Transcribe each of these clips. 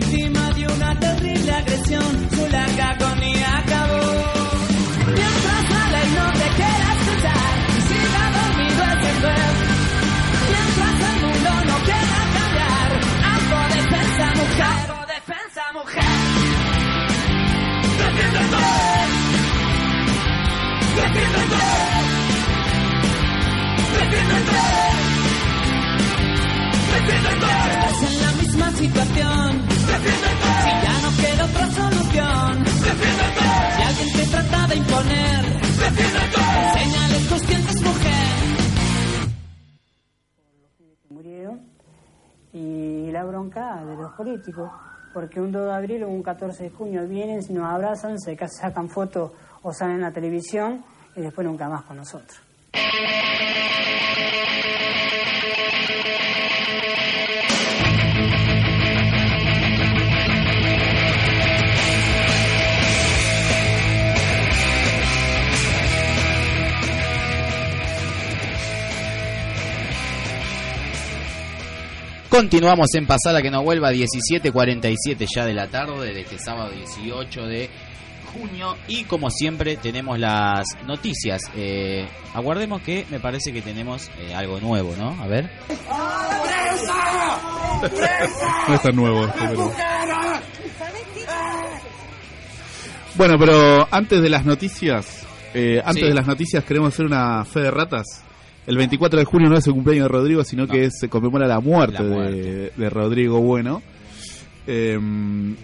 víctima de una terrible agresión, su larga acabó. Mientras la ley no te quiera escuchar, siga dormido ese juez. Mientras el mundo no quiera cambiar, autodefensa mujer, autodefensa mujer. Defiéndete, defiéndete, defiéndete. Estás en la misma situación. Y la bronca de los políticos, porque un 2 de abril o un 14 de junio vienen, nos abrazan, se ca- sacan fotos o salen en la televisión y después nunca más con nosotros. Continuamos en Pasada que no vuelva 17.47 ya de la tarde de este sábado 18 de junio y como siempre tenemos las noticias. Eh, aguardemos que me parece que tenemos eh, algo nuevo, ¿no? A ver. No es tan nuevo pero... Bueno, pero antes de las noticias, eh, antes Sí. de las noticias queremos hacer una fe de ratas. El 24 de junio no es el cumpleaños de Rodrigo, sino que es- se conmemora la muerte, La De, muerte. de Rodrigo Bueno. Eh,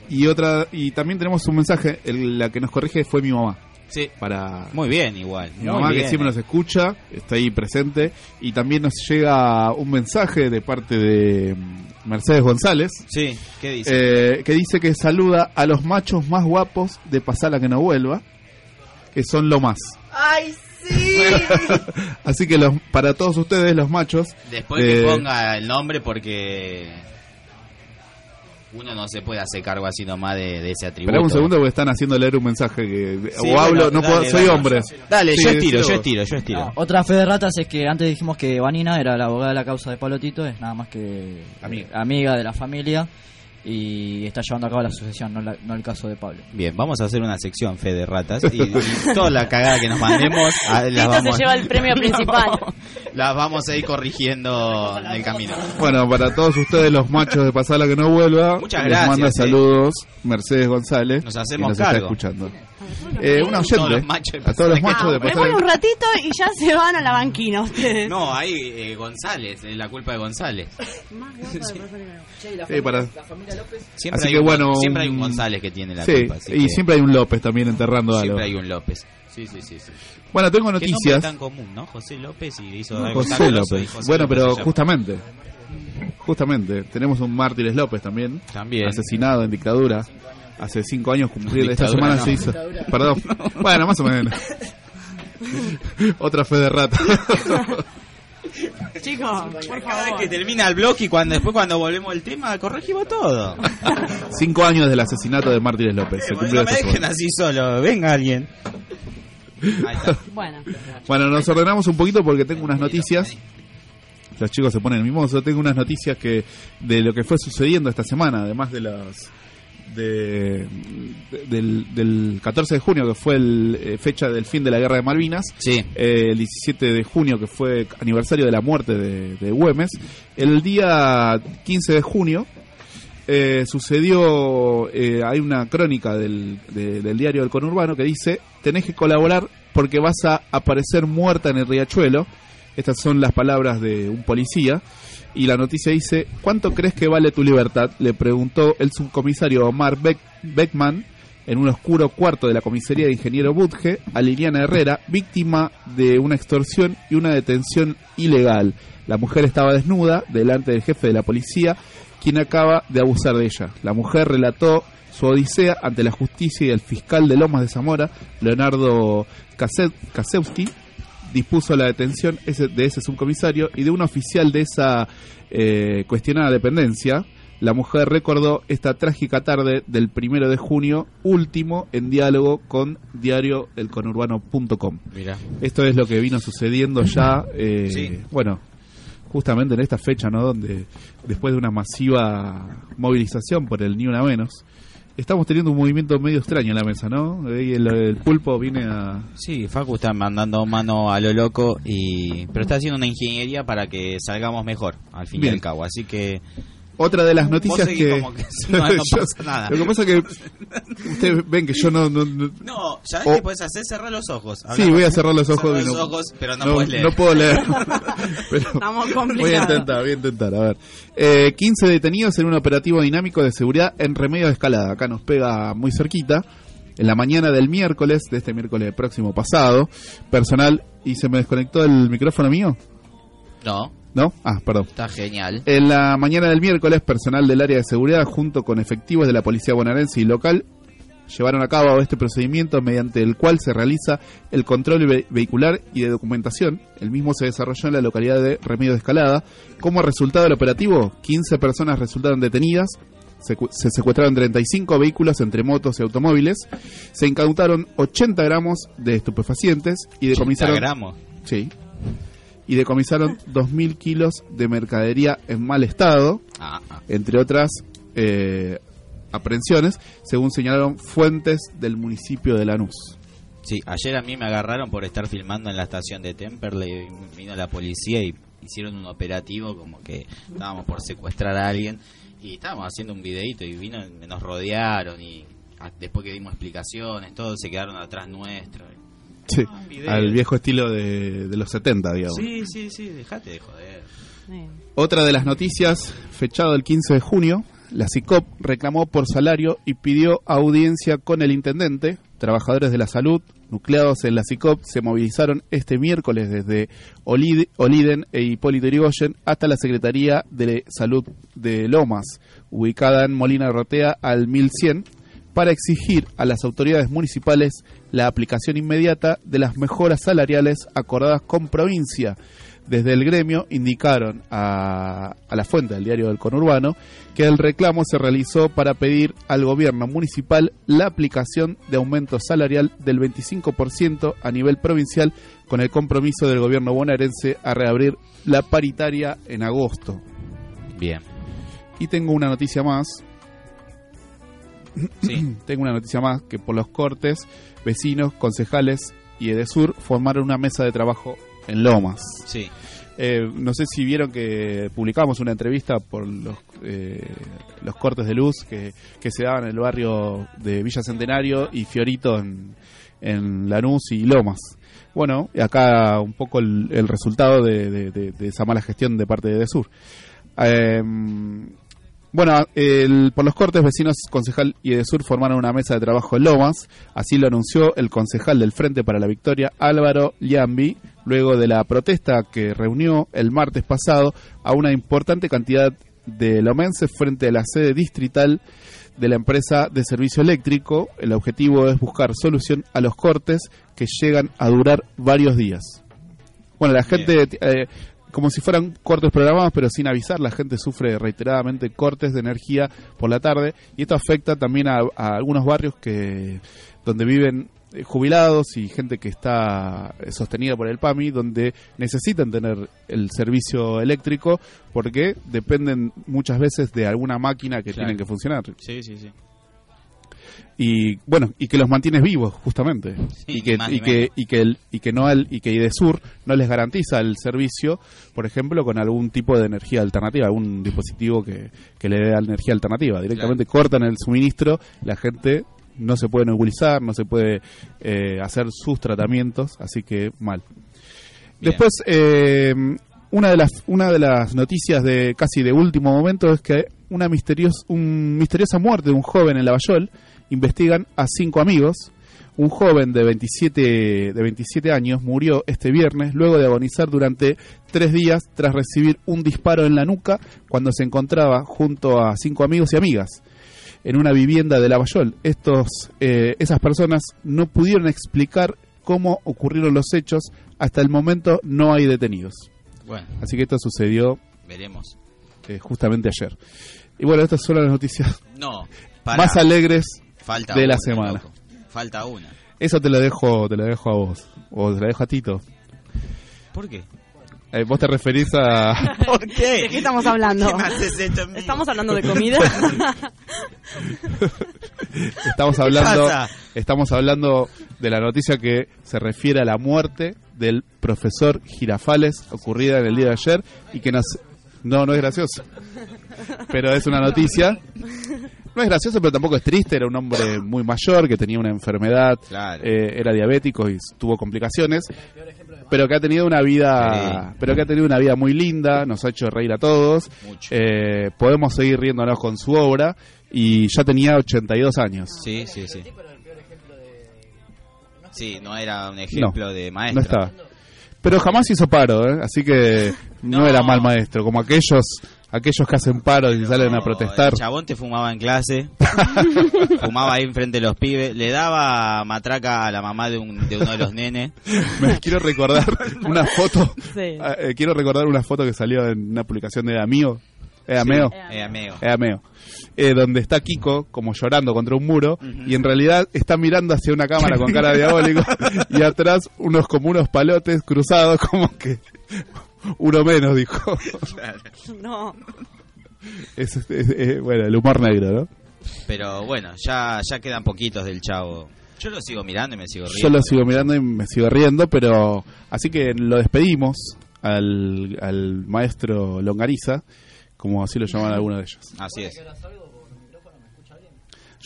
y otra y también tenemos un mensaje, el- la que nos corrige fue mi mamá. Sí. Para Muy bien, igual. mi mamá que siempre eh. nos escucha, está ahí presente y también nos llega un mensaje de parte de mm, Mercedes González. Sí, ¿qué dice? Eh, que dice que saluda a los machos más guapos de Pasala que no vuelva, que son lo más. ¡Ay, sí! Así que los, para todos ustedes, los machos. Después eh, que ponga el nombre porque uno no se puede hacer cargo así nomás de, de ese atributo. Esperá un segundo porque están haciendo leer un mensaje que. Sí, o hablo, no puedo, dale, soy hombre. Dale, Sí, yo estiro, yo estiro, yo estiro. No, otra fe de ratas es que antes dijimos que Vanina era la abogada de la causa de Pablo Tito, es nada más que Amiga. amiga de la familia y está llevando a cabo la sucesión, no, la- no el caso de Pablo. Bien, vamos a hacer una sección fe de ratas y, y toda la cagada que nos mandemos a- las Tito vamos, se lleva el premio principal. las vamos a ir corrigiendo en el camino. Bueno, para todos ustedes, los machos de Pasala que no vuelva, Muchas les gracias, manda eh. saludos Mercedes González. Nos hacemos nos está cargo. escuchando. Eh, una Todos oyente. los machos de a todos los machos de Ah, Pasala pone un ratito y ya se van a la banquina ustedes. No, ahí eh, González, es la culpa de González. Sí, para- Siempre, Así hay que un, bueno, siempre hay un González que tiene la Sí, culpa. así y que siempre hay un López también enterrando algo. siempre hay un López. Sí, sí, sí. sí. Bueno, tengo noticias. tan común, ¿no? José López y hizo No, algo José López. José bueno, López pero justamente, justamente, tenemos un Mártires López también, También. asesinado en dictadura. Hace cinco años cumplir esta semana no. se hizo. Perdón. Bueno, más o menos. Otra fe de rata. Chicos, por Cada vez favor. que termina el bloque y cuando después cuando volvemos al tema corregimos todo. cinco años del asesinato de Mártires López. Se cumplió no me dejen semana. así solo, venga alguien. Ahí está. Bueno, Bueno, nos ordenamos un poquito porque tengo unas noticias. Los chicos se ponen mimosos. Tengo unas noticias que de lo que fue sucediendo esta semana, además de las de, de- del, del 14 de junio que fue el eh, fecha del fin de la guerra de Malvinas. Sí. eh, el 17 de junio que fue aniversario de la muerte de, de Güemes. El día 15 de junio eh, sucedió, eh, hay una crónica del, de- del diario del conurbano que dice, tenés que colaborar porque vas a aparecer muerta en el riachuelo. Estas son las palabras de un policía. Y la noticia dice, ¿cuánto crees que vale tu libertad? Le preguntó el subcomisario Omar Beck- Beckman en un oscuro cuarto de la comisaría de Ingeniero Budge a Liliana Herrera, víctima de una extorsión y una detención ilegal. La mujer estaba desnuda delante del jefe de la policía, quien acaba de abusar de ella. La mujer relató su odisea ante la justicia y el fiscal de Lomas de Zamora, Leonardo Kase- Kasewski, dispuso la detención ese- de ese subcomisario y de un oficial de esa eh, cuestionada dependencia. La mujer recordó esta trágica tarde del primero de junio, último en diálogo con diarioelconurbano.com. Mira. Esto es lo que vino sucediendo ya, eh, Sí. bueno, justamente en esta fecha, ¿no? Donde después de una masiva movilización por el Ni Una Menos, estamos teniendo un movimiento medio extraño en la mesa, ¿no? Y el, el pulpo viene a... Sí, Facu está mandando mano a lo loco, y pero está haciendo una ingeniería para que salgamos mejor, al fin y Bien. al cabo. Así que Otra de las noticias que... como que no, no Yo- pasa nada. Lo que pasa es que ustedes ven que yo no... no- no- No, ¿sabes O- qué puedes hacer? Cerrar los ojos. Sí, voy a cerrar los ojos. Cerrar los no- ojos, pero no, no, puedes leer. no puedo leer. Pero- Estamos Voy a complicados. intentar, voy a intentar, a ver. Eh, 15 detenidos en un operativo dinámico de seguridad en Remedio de Escalada. Acá nos pega muy cerquita. En la mañana del miércoles, de este miércoles próximo pasado, personal... ¿Y se me desconectó el micrófono mío? No, ¿No? Ah, perdón. está genial. En la mañana del miércoles, personal del área de seguridad junto con efectivos de la policía bonaerense y local llevaron a cabo este procedimiento mediante el cual se realiza el control ve- vehicular y de documentación. El mismo se desarrolló en la localidad de Remedio de Escalada. Como resultado del operativo, 15 personas resultaron detenidas. Se secuestraron 35 vehículos entre motos y automóviles. Se incautaron 80 gramos de estupefacientes y decomisaron gramos. Sí. Y decomisaron 2.000 kilos de mercadería en mal estado, Ah, ah. entre otras eh, aprehensiones, según señalaron fuentes del municipio de Lanús. Sí, ayer a mí me agarraron por estar filmando en la estación de Temperley. Vino la policía y hicieron un operativo como que estábamos por secuestrar a alguien y estábamos haciendo un videito y vino, nos rodearon y después que dimos explicaciones, todos se quedaron atrás nuestro. Sí, Ah, video. al viejo estilo de, de los 70, digamos. Sí, sí, sí, dejate de joder. Sí. Otra de las noticias, fechado el 15 de junio, la CICOP reclamó por salario y pidió audiencia con el intendente. Trabajadores de la salud nucleados en la CICOP se movilizaron este miércoles desde Olid- Oliden e Hipólito Yrigoyen hasta la Secretaría de Salud de Lomas, ubicada en Molina Rotea al 1100, para exigir a las autoridades municipales la aplicación inmediata de las mejoras salariales acordadas con provincia. Desde el gremio indicaron a, a la fuente del diario del conurbano que el reclamo se realizó para pedir al gobierno municipal la aplicación de aumento salarial del 25% a nivel provincial con el compromiso del gobierno bonaerense a reabrir la paritaria en agosto. Bien. Y tengo una noticia más Sí. tengo una noticia más que por los cortes, vecinos, concejales y Edesur formaron una mesa de trabajo en Lomas. Sí. Eh, no sé si vieron que publicamos una entrevista por los, eh, los cortes de luz que, que se daban en el barrio de Villa Centenario y Fiorito en, en Lanús y Lomas. Bueno, acá un poco el, el resultado de, de- de- de esa mala gestión de parte de Edesur. Eh, bueno, el- por los cortes, vecinos, concejal y Edesur formaron una mesa de trabajo en Lomas. Así lo anunció el concejal del Frente para la Victoria, Álvaro Liambi, luego de la protesta que reunió el martes pasado a una importante cantidad de lomenses frente a la sede distrital de la empresa de servicio eléctrico. El objetivo es buscar solución a los cortes que llegan a durar varios días. Bueno, la gente, eh, como si fueran cortes programados, pero sin avisar, la gente sufre reiteradamente cortes de energía por la tarde y esto afecta también a, a algunos barrios que donde viven eh, jubilados y gente que está eh, sostenida por el PAMI, donde necesitan tener el servicio eléctrico porque dependen muchas veces de alguna máquina que Claro. tienen que funcionar Sí, sí, sí. Y bueno y que los mantienes vivos justamente. Sí, y que y ni que y que el, y que no el, y que Idesur no les garantiza el servicio por ejemplo con algún tipo de energía alternativa algún dispositivo que, que le dé energía alternativa. Directamente cortan el suministro la gente no se puede nebulizar no se puede eh, hacer sus tratamientos así que mal. Bien. Después, eh, una de las una de las noticias de casi de último momento es que una misterios, un misteriosa muerte de un joven en Lavallol investigan a cinco amigos. Un joven de 27, de 27 años murió este viernes luego de agonizar durante tres días tras recibir un disparo en la nuca cuando se encontraba junto a cinco amigos y amigas en una vivienda de Lavallol. Estos, eh, esas personas no pudieron explicar cómo ocurrieron los hechos. Hasta el momento no hay detenidos. Bueno, Así que esto sucedió veremos. eh, justamente ayer. Y bueno, estas son las noticias No, para. más alegres. Falta de la una, semana. loco. Falta una. Eso te lo dejo, te lo dejo a vos. O te lo dejo a Tito. ¿Por qué? Eh, vos te referís a... ¿Por ¿De qué? qué estamos hablando? ¿Qué me haces esto en mí? ¿Estamos hablando de comida? Estamos hablando, pasa? estamos hablando de la noticia que se refiere a la muerte del profesor Girafales ocurrida en el día de ayer y que nos no no es gracioso. Pero es una noticia. No es gracioso, pero tampoco es triste. Era un hombre muy mayor que tenía una enfermedad, Claro. eh, era diabético y tuvo complicaciones, pero que ha tenido una vida, Sí. pero que ha tenido una vida muy linda. Nos ha hecho reír a todos. Mucho. Eh, podemos seguir riéndonos con su obra y ya tenía 82 años. Sí, sí, sí. Sí, no era un ejemplo de No maestro. estaba. Pero jamás hizo paro, ¿eh? así que no, No. era mal maestro, como aquellos aquellos que hacen paro y salen a protestar. El chabón te fumaba en clase, fumaba ahí enfrente de los pibes, le daba matraca a la mamá de, un, de uno de los nenes. Me quiero recordar una foto, Sí. eh, quiero recordar una foto que salió en una publicación de Amio, eh, Ameo, Eh, amigo. eh, Ameo, eh, donde está Kiko como llorando contra un muro y en realidad está mirando hacia una cámara con cara diabólico y atrás unos como unos palotes cruzados como que uno menos dijo. No. Es, es- es- bueno, el humor negro, ¿no? Pero bueno, ya, ya quedan poquitos del chavo. Yo lo sigo mirando y me sigo riendo. Yo lo sigo mirando y me sigo riendo, pero así que lo despedimos al, al maestro Longariza, como así lo llaman algunos de ellos. Así es.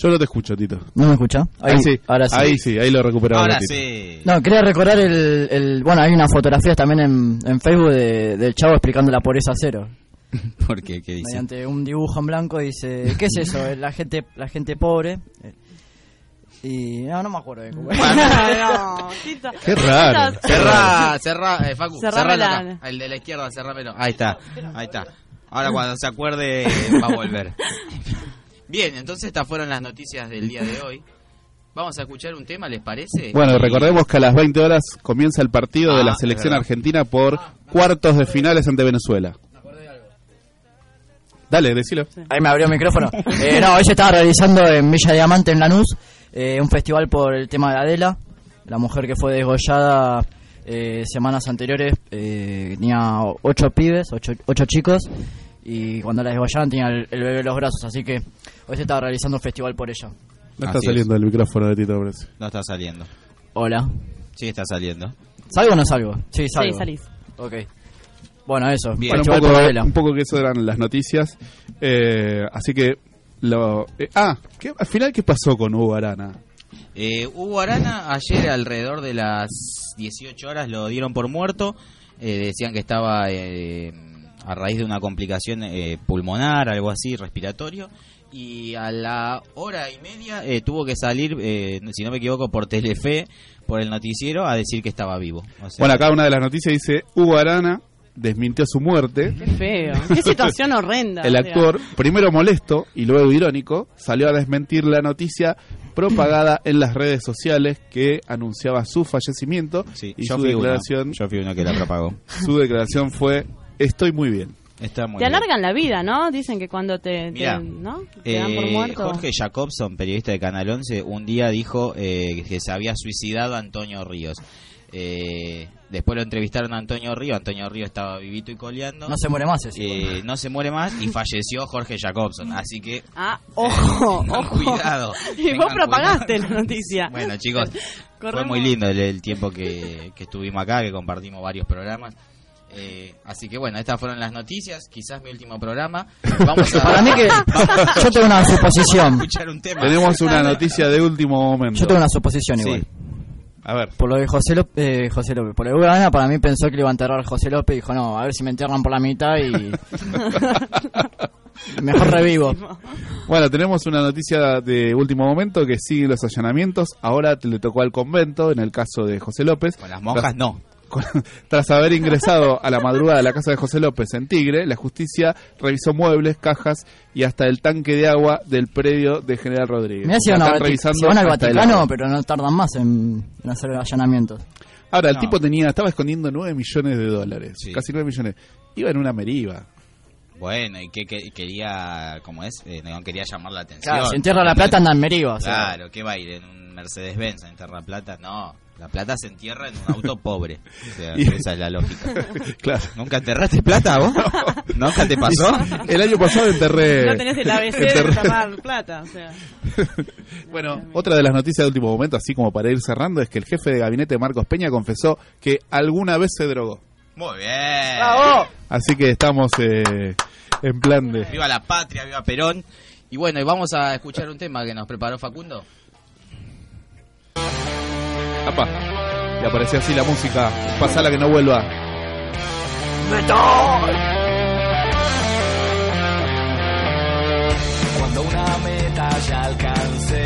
Yo no te escucho, Tito. ¿No me escucha? Ahí, sí, Ahora sí. ahí sí, ahí lo recuperamos. Ahora sí. No, quería recordar el, el... Bueno, hay unas fotografías también en, en Facebook de- del chavo explicando la pobreza cero. ¿Por qué? ¿Qué dice? Mediante un dibujo en blanco dice, ¿qué es eso? La gente la gente pobre. Y no, no me acuerdo bien cómo no, Tito. Qué raro. Cerrá, cerrá, eh, Facu, acá. El de la izquierda, cerrámelo. Ahí está, ahí está. Ahora cuando se acuerde va a volver. Bien, entonces estas fueron las noticias del día de hoy. Vamos a escuchar un tema, ¿les parece? Bueno, recordemos que a las 20 horas comienza el partido de Ah, la es selección argentina por cuartos de finales ante Venezuela. Dale, decilo. Ahí me abrió el micrófono. Eh, no, hoy se estaba realizando en Villa Diamante, en Lanús, eh, un festival por el tema de Adela, la mujer que fue desgollada eh, semanas anteriores. eh, tenía ocho pibes, ocho, ocho chicos, y cuando la desgollaron tenía el, el bebé en los brazos, así que hoy se estaba realizando un festival por ella. No está Así saliendo el micrófono de Tito, parece. No está saliendo. Hola. Sí, está saliendo. ¿Salgo o no salgo? Sí, salgo. Sí, salís. Ok. Bueno, eso. Bien. Bueno, un poco, un poco que eso eran las noticias. Eh, así que. Lo, eh, ah, ¿qué, al final, ¿qué pasó con Hugo Arana? Eh, Hugo Arana ayer alrededor de las 18 horas lo dieron por muerto. Eh, decían que estaba eh, a raíz de una complicación eh, pulmonar, algo así, respiratorio. Y a la hora y media eh, tuvo que salir, eh, si no me equivoco, por Telefe, por el noticiero, a decir que estaba vivo. O sea, Bueno, acá una de las noticias dice: Hugo Arana desmintió su muerte. Qué feo. Qué situación horrenda. El actor, primero molesto y luego irónico, salió a desmentir la noticia propagada en las redes sociales que anunciaba su fallecimiento sí, y yo, su fui uno, declaración, yo fui uno que la propagó. su declaración fue estoy muy bien. Está muy Te bien. alargan la vida, ¿no? Dicen que cuando te, te- Mirá, ¿no? te dan por Eh, muerto. Jorge Jacobson, periodista de Canal 11, un día dijo eh, que se había suicidado Antonio Ríos. Eh, después lo entrevistaron a Antonio Ríos, Antonio Ríos estaba vivito y coleando. No se muere más ese. Eh, no se muere más y falleció Jorge Jacobson. Así que Ah, ojo, tengan ojo. cuidado. Y vos propagaste cuidado. la noticia. Bueno, chicos, fue Corremos. muy lindo el, el tiempo que, que estuvimos acá, que compartimos varios programas. Eh, así que bueno, estas fueron las noticias, quizás mi último programa. Vamos a, Para mí que yo tengo una suposición. escuchar un tema. Tenemos una noticia de último momento. Yo tengo una suposición Sí. igual. A ver, Por lo de José López, eh, José López, por lo de Hugo Arana, para mí pensó que le iba a enterrar a José López y dijo, no, a ver si me entierran por la mitad y... Mejor revivo. bueno, tenemos una noticia de último momento que siguen los allanamientos. Ahora le tocó al convento, en el caso de José López. Con las monjas no. Con- Tras haber ingresado a la madrugada a la casa de José López en Tigre, la justicia revisó muebles, cajas y hasta el tanque de agua del predio de General Rodríguez. Mirá si van, a revisando si van al Vaticano, pero no tardan más en, en hacer allanamientos. Ahora, el No. tipo tenía, estaba escondiendo 9 millones de dólares, Sí. casi 9 millones. Iba en una meriva. Bueno, y que, que- quería, ¿cómo es? Eh, quería llamar la atención. Claro, si entierra la plata anda en Meriva. o sea. Claro, ¿qué va a ir en un Mercedes-Benz a enterrar plata? No. La plata se entierra en un auto pobre. O sea, Y- esa es la lógica. Claro. ¿Nunca enterraste plata vos? ¿Nunca te pasó? El año pasado enterré. No tenés el ABC de enterré- enterrar plata, o sea. Bueno, otra de las noticias de último momento, así como para ir cerrando, es que el jefe de gabinete Marcos Peña confesó que alguna vez se drogó. Muy bien. Así que estamos eh, en plan de. Viva la patria, viva Perón. Y bueno, y vamos a escuchar un tema que nos preparó Facundo. Apa. Y apareció así la música. Pasala que no vuelva. Cuando una meta ya alcance